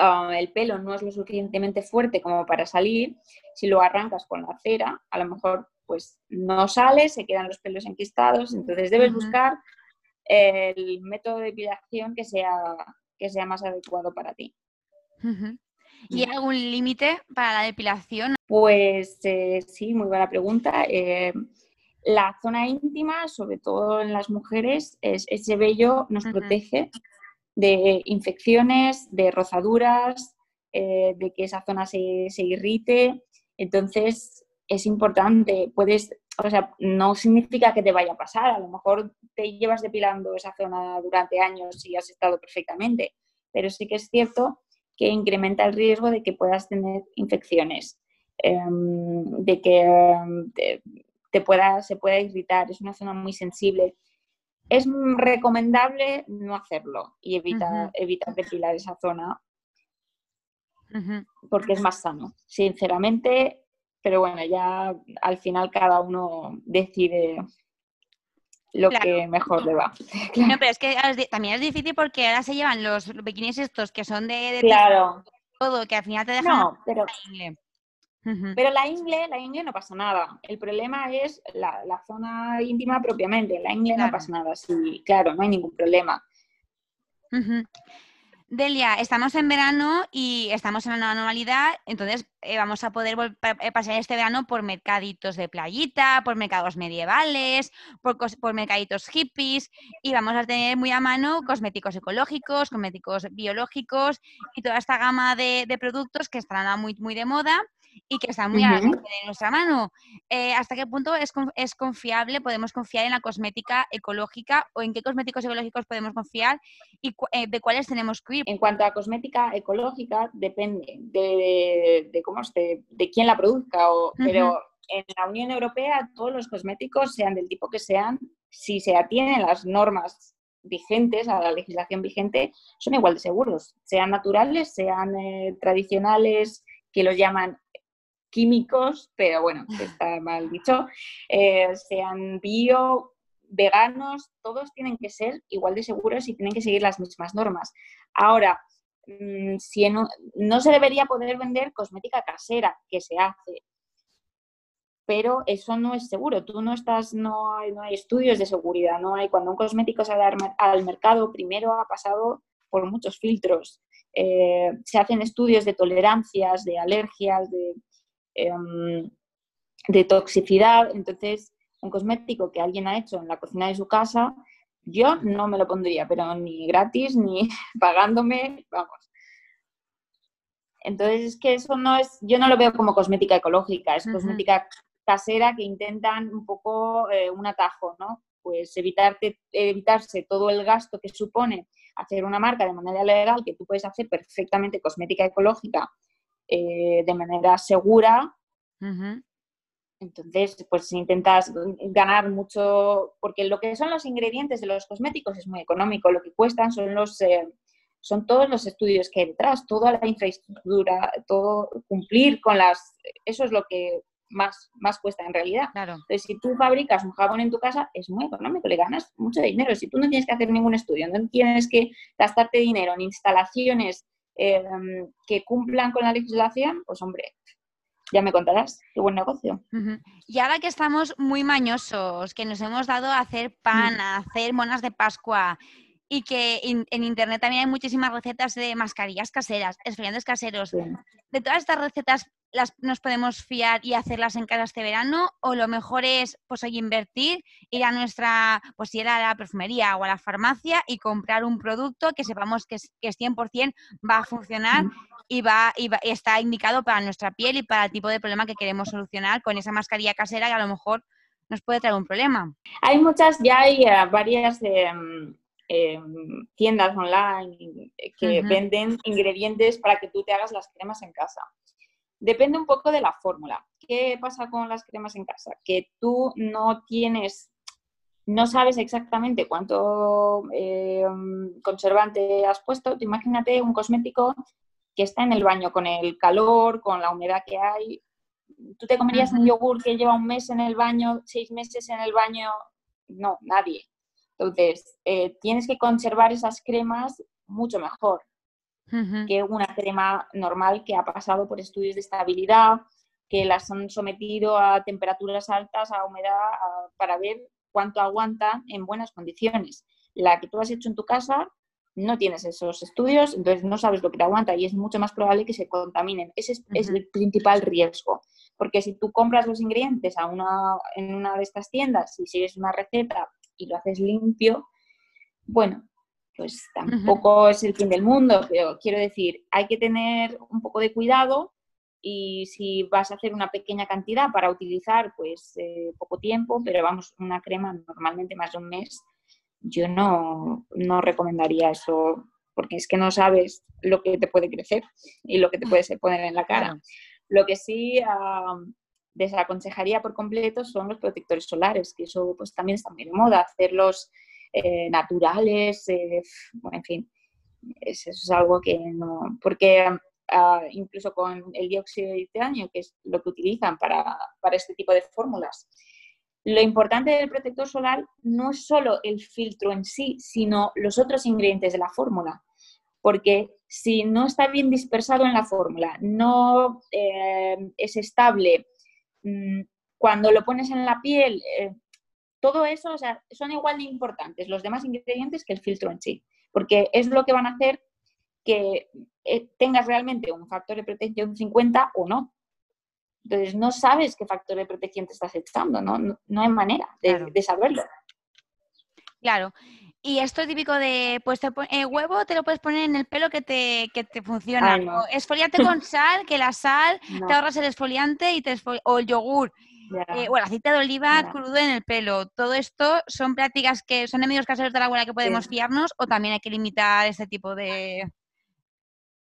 S2: Ah, el pelo no es lo suficientemente fuerte como para salir, si lo arrancas con la cera, a lo mejor pues no sale, se quedan los pelos enquistados, entonces debes buscar el método de depilación que sea, que sea más adecuado para ti.
S1: ¿Y hay algún límite para la depilación?
S2: Pues eh, sí, muy buena pregunta. Eh, la zona íntima, sobre todo en las mujeres, es, ese vello nos protege de infecciones, de rozaduras, eh, de que esa zona se, irrite. Entonces, es importante, puedes, o sea, no significa que te vaya a pasar, a lo mejor te llevas depilando esa zona durante años y has estado perfectamente, pero sí que es cierto que incrementa el riesgo de que puedas tener infecciones, em, de que em, te, pueda, se pueda irritar, es una zona muy sensible. Es recomendable no hacerlo y evitar, evitar depilar esa zona porque es más sano, sinceramente. Pero bueno, ya al final cada uno decide lo que mejor le va.
S1: No, pero es que también es difícil porque ahora se llevan los bikinis estos que son de,
S2: claro.
S1: todo, que al final te dejan
S2: no, pero... Pero la ingle, la ingle no pasa nada. El problema es la, zona íntima propiamente. La ingle no pasa nada. Sí, claro, no hay ningún problema.
S1: Delia, estamos en verano y estamos en una normalidad, entonces eh, vamos a poder eh, pasar este verano por mercaditos de playita, por mercados medievales, por, por, mercaditos hippies y vamos a tener muy a mano cosméticos ecológicos, cosméticos biológicos y toda esta gama de, de productos que están muy, muy de moda y que está muy a nuestra mano. Eh, ¿Hasta qué punto es, es, confiable, podemos confiar en la cosmética ecológica o en qué cosméticos ecológicos podemos confiar y eh, de cuáles tenemos que ir?
S2: En cuanto a cosmética ecológica, depende de, de, cómo esté, de quién la produzca, o, pero en la Unión Europea todos los cosméticos, sean del tipo que sean, si se atienen las normas vigentes, a la legislación vigente, son igual de seguros, sean naturales, sean eh, tradicionales, que los llaman químicos, pero bueno, está mal dicho, eh, sean bio, veganos, todos tienen que ser igual de seguros y tienen que seguir las mismas normas. Ahora, mm, si no, se debería poder vender cosmética casera, que se hace, pero eso no es seguro. Tú no estás, no hay, no hay estudios de seguridad, no hay. Cuando un cosmético sale al mercado, primero ha pasado por muchos filtros. Eh, se hacen estudios de tolerancias, de alergias, de Em, de toxicidad. Entonces, un cosmético que alguien ha hecho en la cocina de su casa, yo no me lo pondría, pero ni gratis ni pagándome, vamos. Entonces, es que eso no es, yo no lo veo como cosmética ecológica, es cosmética casera que intentan un poco eh, un atajo, ¿no? Pues evitarte, evitarse todo el gasto que supone hacer una marca de manera legal, que tú puedes hacer perfectamente cosmética ecológica eh, de manera segura. Entonces, pues intentas ganar mucho, porque lo que son los ingredientes de los cosméticos es muy económico, lo que cuestan son los... Eh, son todos los estudios que hay detrás, toda la infraestructura, todo cumplir con las... Eso es lo que más, más cuesta en realidad.
S1: Claro.
S2: Entonces, si tú fabricas un jabón en tu casa, es muy económico, le ganas mucho dinero. Si tú no tienes que hacer ningún estudio, no tienes que gastarte dinero en instalaciones Em, que cumplan con la legislación, pues hombre, ya me contarás, qué buen negocio.
S1: Y ahora que estamos muy mañosos, que nos hemos dado a hacer pan, mm. a hacer monas de Pascua, y que en internet también hay muchísimas recetas de mascarillas caseras, esfriantes caseros. De todas estas recetas, las, ¿nos podemos fiar y hacerlas en casa este verano? ¿O lo mejor es pues hoy invertir, ir a nuestra, pues ir a la perfumería o a la farmacia y comprar un producto que sepamos que es, que es 100% va a funcionar y, va, y, va, y está indicado para nuestra piel y para el tipo de problema que queremos solucionar con esa mascarilla casera que a lo mejor nos puede traer un problema?
S2: Hay muchas, ya hay eh, varias... de Em, tiendas online que venden ingredientes para que tú te hagas las cremas en casa. Depende un poco de la fórmula. ¿Qué pasa con las cremas en casa? Que tú no tienes, no sabes exactamente cuánto em, conservante has puesto. imagínate un cosmético que está en el baño con el calor, con la humedad que hay. ¿Tú te comerías un yogur que lleva un mes en el baño, seis meses en el baño? No, nadie. Entonces, eh, tienes que conservar esas cremas mucho mejor que una crema normal que ha pasado por estudios de estabilidad, que las han sometido a temperaturas altas, a humedad, para ver cuánto aguantan en buenas condiciones. La que tú has hecho en tu casa no tienes esos estudios, entonces no sabes lo que te aguanta y es mucho más probable que se contaminen. Ese es, el principal riesgo, porque si tú compras los ingredientes a una, en una de estas tiendas y sigues una receta y lo haces limpio, bueno, pues tampoco es el fin del mundo, pero quiero decir, hay que tener un poco de cuidado y si vas a hacer una pequeña cantidad para utilizar, pues eh, poco tiempo, pero vamos, una crema normalmente más de un mes, yo no, no recomendaría eso porque es que no sabes lo que te puede crecer y lo que te puede poner en la cara. Lo que sí desaconsejaría por completo son los protectores solares, que eso pues también está muy de moda, hacerlos eh, naturales, eh, en fin, eso es algo que no, porque ah, incluso con el dióxido de titanio, que es lo que utilizan para, para este tipo de fórmulas, lo importante del protector solar no es solo el filtro en sí, sino los otros ingredientes de la fórmula. Porque si no está bien dispersado en la fórmula, no eh, es estable, cuando lo pones en la piel, eh, todo eso o sea, son igual de importantes los demás ingredientes que el filtro en sí, porque es lo que van a hacer que eh, tengas realmente un factor de protección 50 o no. Entonces no sabes qué factor de protección te estás echando, no, no, hay manera de, saberlo.
S1: Claro. Y esto es típico de, pues te eh, huevo te lo puedes poner en el pelo que te, que te funciona. Esfoliante con sal, que la sal te ahorras el esfoliante y te o el yogur. Eh, o el aceite de oliva crudo en el pelo. Todo esto son prácticas que son enemigos caseros de la abuela que podemos fiarnos o también hay que limitar este tipo de...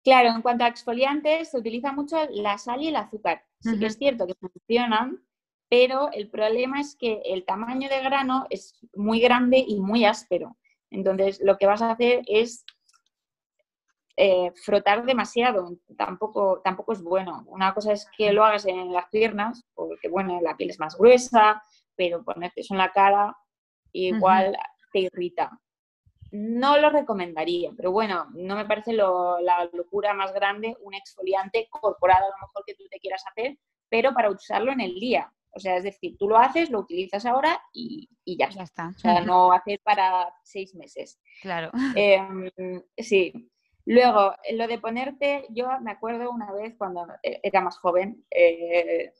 S2: Claro, en cuanto a exfoliantes, se utiliza mucho la sal y el azúcar. Sí que es cierto que funcionan, pero el problema es que el tamaño de grano es muy grande y muy áspero. Entonces, lo que vas a hacer es eh, frotar demasiado, tampoco, tampoco es bueno. Una cosa es que lo hagas en las piernas, porque bueno, la piel es más gruesa, pero ponerte eso en la cara igual te irrita. No lo recomendaría, pero bueno, no me parece la locura más grande un exfoliante corporal a lo mejor que tú te quieras hacer, pero para usarlo en el día. O sea, es decir, tú lo haces, lo utilizas ahora y, ya, está. O sea, no hacer para seis meses.
S1: Claro.
S2: Em, sí. Luego, lo de ponerte, yo me acuerdo una vez cuando e, era más joven, eh,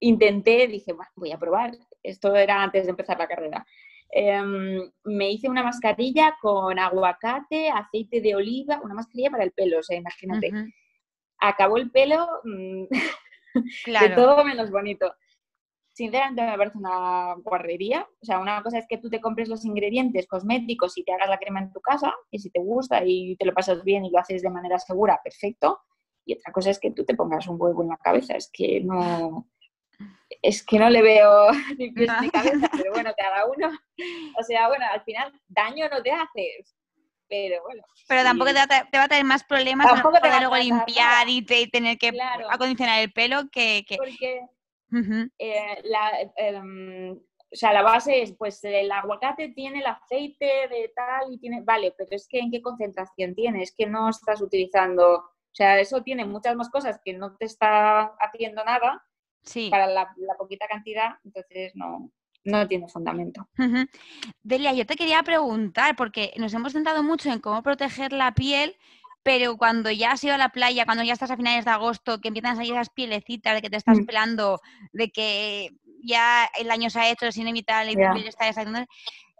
S2: intenté, dije, voy a probar. Esto era antes de empezar la carrera. Em, me hice una mascarilla con aguacate, aceite de oliva, una mascarilla para el pelo, o sea, imagínate. Acabó el pelo mm, de todo menos bonito sinceramente me parece una guarrería. O sea, una cosa es que tú te compres los ingredientes cosméticos y te hagas la crema en tu casa, y si te gusta y te lo pasas bien y lo haces de manera segura, perfecto. Y otra cosa es que tú te pongas un huevo en la cabeza. Es que no, es que no le veo ni pies ni cabeza, pero bueno, cada uno. O sea, bueno, al final daño no te hace. Pero bueno.
S1: Pero tampoco te va, a, tener más problemas tampoco te luego limpiar y, tener que acondicionar el pelo que, que...
S2: Porque eh, la, em, o sea, la base es, pues el aguacate tiene el aceite de tal y tiene, vale, pero es que en qué concentración tiene, es que no estás utilizando, o sea, eso tiene muchas más cosas que no te está haciendo nada
S1: Sí.
S2: para la, la poquita cantidad, entonces no, no tiene fundamento.
S1: Delia, yo te quería preguntar, porque nos hemos centrado mucho en cómo proteger la piel, pero cuando ya has ido a la playa, cuando ya estás a finales de agosto, que empiezan a salir esas pielecitas de que te estás
S2: Mm.
S1: pelando, de que ya el año se ha hecho, es inevitable y piel está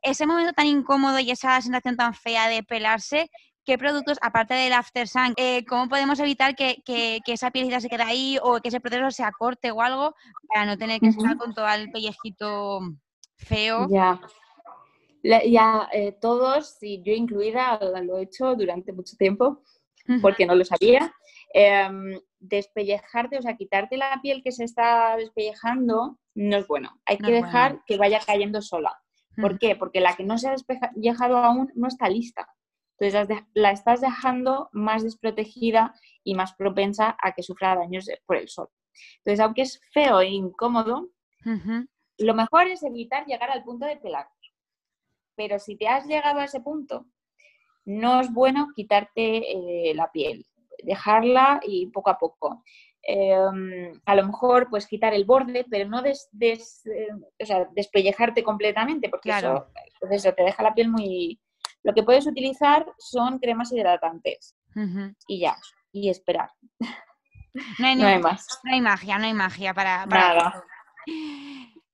S1: ese momento tan incómodo y esa sensación tan fea de pelarse, ¿qué productos, aparte del After Sun, eh, cómo podemos evitar que, que- que esa pielecita se quede ahí o que ese proceso se acorte o algo para no tener que estar con todo el pellejito feo?
S2: Ya. Ya eh, todos, y yo incluida, lo he hecho durante mucho tiempo. Porque no lo sabía. em, despellejarte, o sea, quitarte la piel que se está despellejando, no es bueno. Hay
S1: No
S2: que
S1: bueno.
S2: dejar que vaya cayendo sola. ¿Por qué? Porque la que no se ha despellejado aún no está lista. Entonces la estás dejando más desprotegida y más propensa a que sufra daños por el sol. Entonces, aunque es feo e incómodo, lo mejor es evitar llegar al punto de pelar. Pero si te has llegado a ese punto, no es bueno quitarte eh, la piel, dejarla y poco a poco. Em, a lo mejor, pues quitar el borde, pero no des, des- eh, o sea, despellejarte completamente, porque
S1: Claro.
S2: eso, pues eso te deja la piel muy... Lo que puedes utilizar son cremas hidratantes y ya, y esperar.
S1: No hay,
S2: No hay más.
S1: no hay magia, no hay magia para, para
S2: Nada.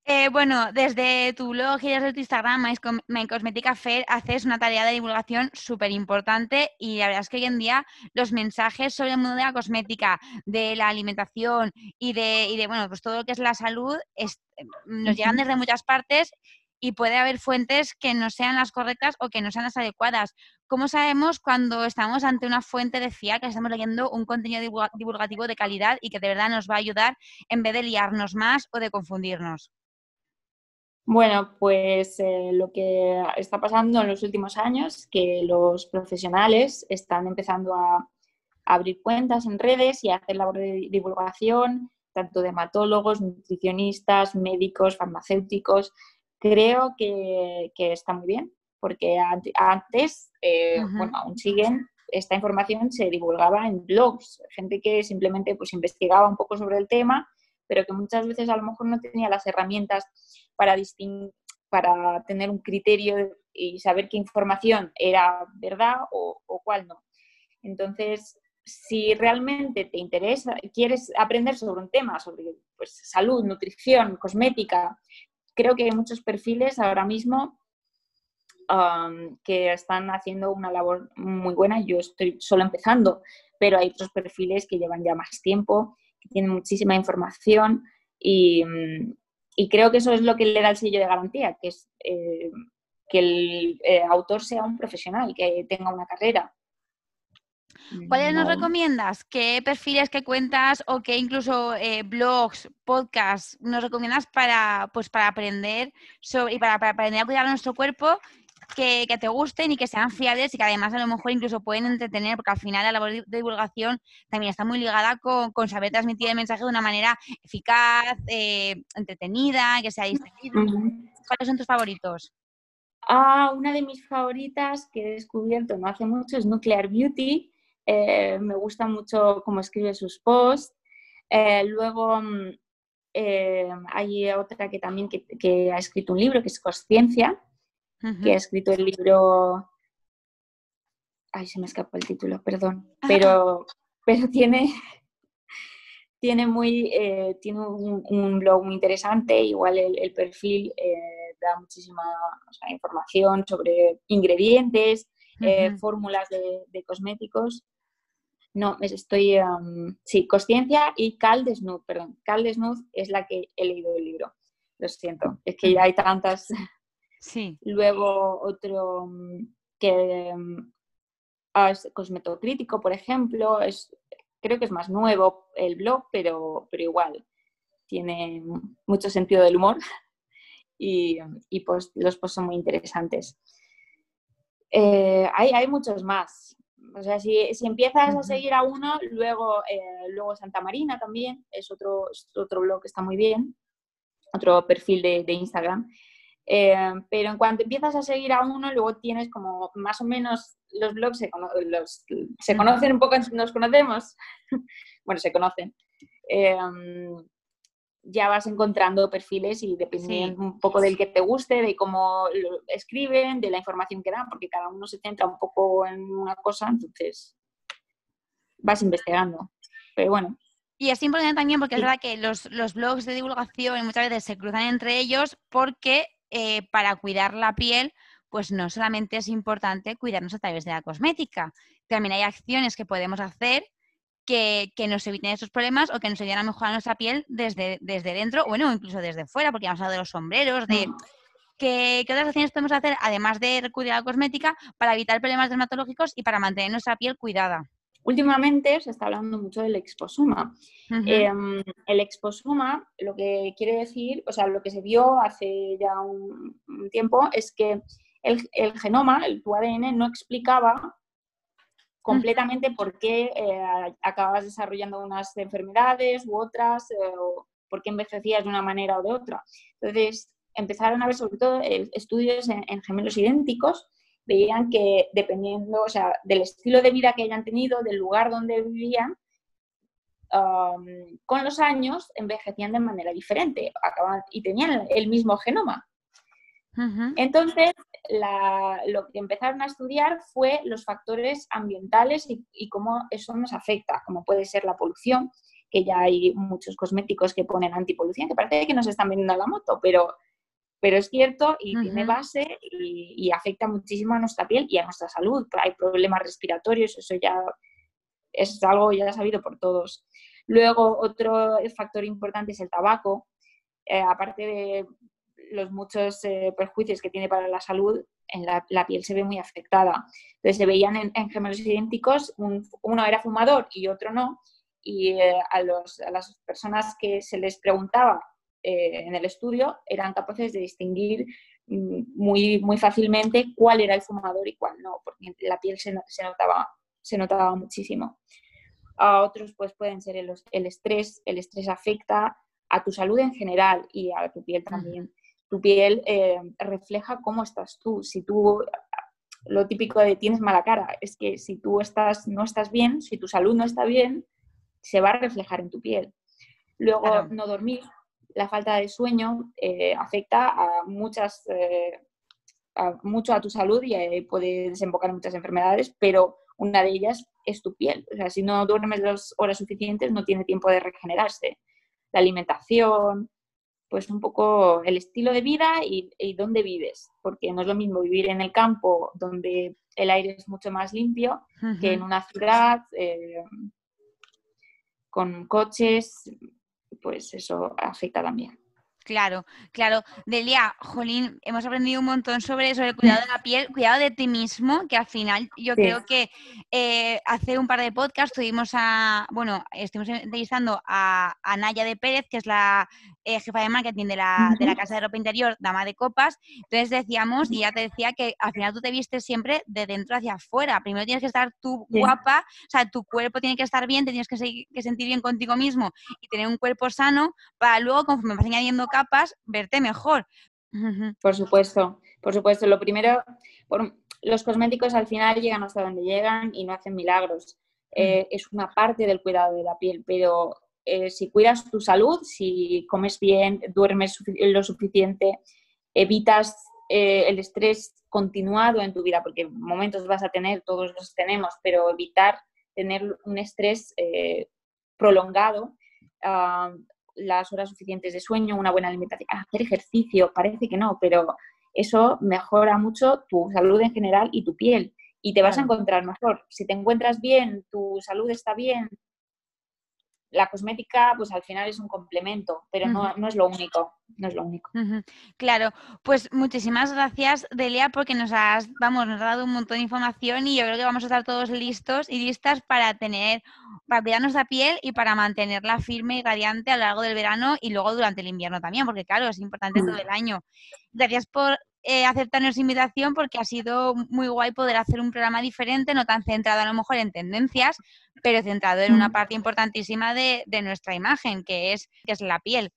S1: Eh, bueno, desde tu blog y desde tu Instagram, My Cosmética Fair, haces una tarea de divulgación súper importante y la verdad es que hoy en día los mensajes sobre el mundo de la cosmética, de la alimentación y de, y de bueno, pues todo lo que es la salud es- nos llegan desde muchas partes y puede haber fuentes que no sean las correctas o que no sean las adecuadas. ¿Cómo sabemos cuando estamos ante una fuente de fiar, que estamos leyendo un contenido divulga- divulgativo de calidad y que de verdad nos va a ayudar en vez de liarnos más o de confundirnos?
S2: Bueno, pues eh, lo que está pasando en los últimos años, que los profesionales están empezando a abrir cuentas en redes y a hacer labor de divulgación, tanto dermatólogos, nutricionistas, médicos, farmacéuticos. Creo que, que está muy bien, porque ante- antes, eh, bueno, aún siguen, esta información se divulgaba en blogs, gente que simplemente pues investigaba un poco sobre el tema, pero que muchas veces a lo mejor no tenía las herramientas para, para tener un criterio y saber qué información era verdad o, o cuál no. Entonces, si realmente te interesa, quieres aprender sobre un tema, sobre pues, salud, nutrición, cosmética, creo que hay muchos perfiles ahora mismo um, que están haciendo una labor muy buena. Yo estoy solo empezando, pero hay otros perfiles que llevan ya más tiempo, que tienen muchísima información y, mm, y creo que eso es lo que le da el sello de garantía, que es eh, que el eh, autor sea un profesional, que tenga una carrera.
S1: ¿Cuáles nos
S2: No-
S1: recomiendas? ¿Qué perfiles, qué cuentas o qué incluso eh, blogs, podcasts nos recomiendas para, pues, para aprender sobre, y para, para aprender a cuidar nuestro cuerpo que, que te gusten y que sean fiables y que además a lo mejor incluso pueden entretener, porque al final la labor de divulgación también está muy ligada con, con saber transmitir el mensaje de una manera eficaz, eh, entretenida, que sea distendido.
S2: Ujú.
S1: ¿Cuáles son tus favoritos?
S2: Ah, una de mis favoritas que he descubierto no hace mucho es Nuclear Beauty. Eh, me gusta mucho cómo escribe sus posts. Eh, luego mm, hay otra que también que, que ha escrito un libro que es Consciencia, Que ha escrito el libro. Ay, se me escapó el título, perdón. Pero, pero tiene, tiene, muy, eh, tiene un, un blog muy interesante. Igual el, el perfil eh, da muchísima o sea, información sobre ingredientes, eh, fórmulas de, de cosméticos. No, es- estoy. sí, Consciencia y Cal Desnud, perdón. Cal Desnud es la que he leído el libro. Lo siento, es que ya hay tantas.
S1: Sí.
S2: Luego otro mm, que mm, ah, es Cosmetocrítico, por ejemplo, es, creo que es más nuevo el blog, pero, pero igual tiene mucho sentido del humor y, y pues, los posts son muy interesantes. Eh, hay, hay muchos más. O sea, si, si empiezas a seguir a uno, luego, eh, luego Santa Marina también es otro, es otro blog que está muy bien, otro perfil de, de Instagram. Eh, pero en cuanto empiezas a seguir a uno, luego tienes como más o menos los blogs, se cono- los, se conocen un poco, nos conocemos, bueno, se conocen. Em, ya vas encontrando perfiles y dependiendo un poco del que te guste, de cómo lo escriben, de la información que dan, porque cada uno se centra un poco en una cosa, entonces vas investigando. Pero bueno.
S1: Y es importante también porque es verdad que los, blogs de divulgación muchas veces se cruzan entre ellos porque eh, para cuidar la piel, pues no solamente es importante cuidarnos a través de la cosmética, también hay acciones que podemos hacer que, nos eviten esos problemas o que nos ayuden a mejorar nuestra piel desde, desde dentro, bueno, incluso desde fuera, porque hemos hablado de los sombreros, de mm. qué, otras acciones podemos hacer, además de recurrir a la cosmética, para evitar problemas dermatológicos y para mantener nuestra piel cuidada.
S2: Últimamente se está hablando mucho del exposoma. Em, el exposoma, lo que quiere decir, o sea, lo que se vio hace ya un, tiempo es que el, el, genoma, el, tu ADN, no explicaba completamente por qué eh, acabas desarrollando unas enfermedades u otras, eh, o por qué envejecías de una manera o de otra. Entonces, empezaron a ver sobre todo estudios en, gemelos idénticos, veían que dependiendo, o sea, del estilo de vida que hayan tenido, del lugar donde vivían, con los años envejecían de manera diferente acaban, y tenían el mismo genoma. Entonces, lo que empezaron a estudiar fue los factores ambientales y, cómo eso nos afecta, como puede ser la polución, que ya hay muchos cosméticos que ponen antipolución, que parece que nos están vendiendo la moto, pero, pero es cierto y tiene base y, afecta muchísimo a nuestra piel y a nuestra salud. Hay problemas respiratorios, eso ya es algo ya sabido por todos. Luego, otro factor importante es el tabaco. Eh, aparte de los muchos eh, perjuicios que tiene para la salud, en la, piel se ve muy afectada. Entonces se veían en, gemelos idénticos, uno era fumador y otro no, y eh, a, las personas que se les preguntaba eh, en el estudio eran capaces de distinguir mm, muy, muy fácilmente cuál era el fumador y cuál no, porque la piel se, notaba, se notaba muchísimo. A otros pues pueden ser el, el estrés, el estrés afecta a tu salud en general y a tu piel también tu piel eh, refleja cómo estás tú. Si tú, lo típico de tienes mala cara, es que si tú estás, no estás bien, si tu salud no está bien, se va a reflejar en tu piel. Luego, no dormir, la falta de sueño eh, afecta a muchas, eh, mucho a tu salud y puede desembocar en muchas enfermedades, pero una de ellas es tu piel. O sea, si no duermes las horas suficientes, no tiene tiempo de regenerarse. La alimentación, pues un poco el estilo de vida y, dónde vives, porque no es lo mismo vivir en el campo donde el aire es mucho más limpio que en una ciudad eh, con coches, pues eso afecta también.
S1: Claro, claro. Delia, Jolín, hemos aprendido un montón sobre, sobre el cuidado de la piel, cuidado de ti mismo, que al final yo creo que eh, hace un par de podcasts tuvimos a, bueno, estuvimos entrevistando a, a Naya de Pérez, que es la eh, jefa de marketing de la, de la Casa de Ropa Interior, Dama de Copas. Entonces decíamos, y ya te decía que al final tú te vistes siempre de dentro hacia afuera. Primero tienes que estar tú guapa, o sea, tu cuerpo tiene que estar bien, te tienes que, que sentir bien contigo mismo y tener un cuerpo sano para luego, conforme vas añadiendo capas, verte mejor.
S2: Por supuesto, por supuesto. Lo primero, por, los cosméticos al final llegan hasta donde llegan y no hacen milagros. Mm. Eh, es una parte del cuidado de la piel, pero eh, si cuidas tu salud, si comes bien, duermes lo suficiente, evitas eh, el estrés continuado en tu vida, porque momentos vas a tener, todos los tenemos, pero evitar tener un estrés prolongado, ah, las horas suficientes de sueño, una buena alimentación, hacer ejercicio, parece que no, pero eso mejora mucho tu salud en general y tu piel y te vas a encontrar mejor. Si te encuentras bien, tu salud está bien, la cosmética, pues al final es un complemento, pero no, no, es lo único, no es lo único.
S1: Claro, pues muchísimas gracias, Delia, porque nos has, vamos, nos has dado un montón de información y yo creo que vamos a estar todos listos y listas para tener, para cuidar nuestra piel y para mantenerla firme y radiante a lo largo del verano y luego durante el invierno también, porque claro, es importante todo el año. Gracias por eh, aceptar nuestra invitación porque ha sido muy guay poder hacer un programa diferente, no tan centrado a lo mejor en tendencias, pero centrado en una mm. parte importantísima de, nuestra imagen, que es, que es la piel.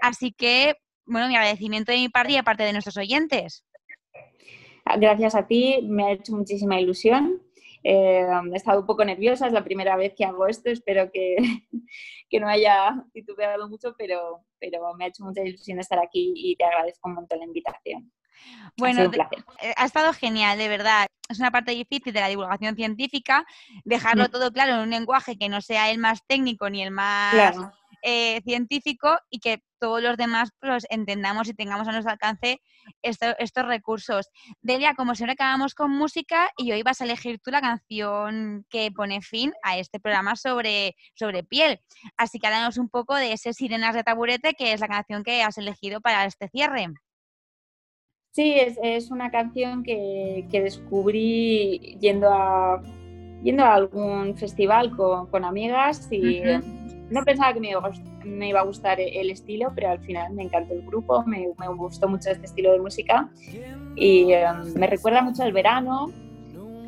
S1: Así que, bueno, mi agradecimiento de mi parte y aparte de nuestros oyentes.
S2: Gracias a ti, me ha hecho muchísima ilusión. Eh, he estado un poco nerviosa, es la primera vez que hago esto, espero que, que no haya titubeado mucho, pero, pero me ha hecho mucha ilusión estar aquí y te agradezco un montón la invitación.
S1: Bueno, eh, ha, estado genial, de verdad. Es una parte difícil de la divulgación científica, dejarlo mm. todo claro en un lenguaje que no sea el más técnico ni el más eh, científico y que todos los demás pues, entendamos y tengamos a nuestro alcance estos recursos. Delia, como siempre acabamos con música y hoy vas a elegir tú la canción que pone fin a este programa sobre, sobre piel. Así que háblanos un poco de ese Sirenas de Taburete, que es la canción que has elegido para este cierre.
S2: Sí, es, una canción que, descubrí yendo a, yendo a algún festival con, amigas y no pensaba que me iba, a gustar el estilo, pero al final me encantó el grupo, me, gustó mucho este estilo de música y em, me recuerda mucho al verano,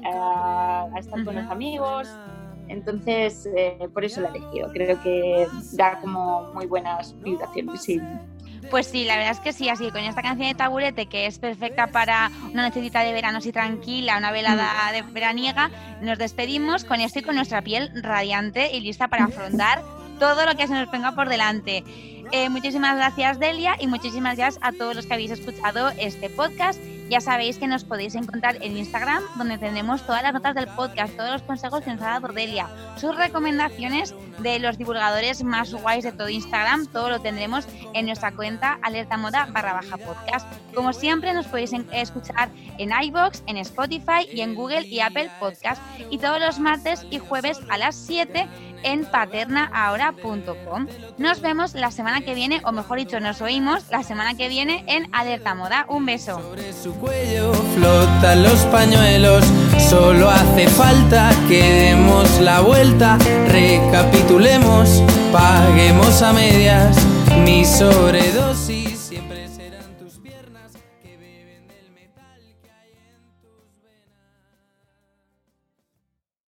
S2: a, estar con los amigos. Entonces, eh, por eso la he elegido. Creo que da como muy buenas vibraciones. Sí.
S1: Pues sí, la verdad es que sí, así con esta canción de taburete que es perfecta para una nochecita de verano así tranquila, una velada mm. de veraniega, nos despedimos con esto y con nuestra piel radiante y lista para afrontar todo lo que se nos venga por delante. Eh, muchísimas gracias Delia y muchísimas gracias a todos los que habéis escuchado este podcast ya sabéis que nos podéis encontrar en Instagram, donde tendremos todas las notas del podcast, todos los consejos que nos ha dado Delia, sus recomendaciones de los divulgadores más guays de todo Instagram, todo lo tendremos en nuestra cuenta alerta moda barra baja podcast. Como siempre, nos podéis escuchar en iBox, en Spotify y en Google y Apple Podcast. Y todos los martes y jueves a las 7 en paternaahora.com. Nos vemos la semana que viene, o mejor dicho, nos oímos la semana que viene en Alerta Moda. Un beso.
S3: Sobre su cuello flotan los pañuelos, solo hace falta que demos la vuelta, recapitulemos, paguemos a medias, mi sobredosis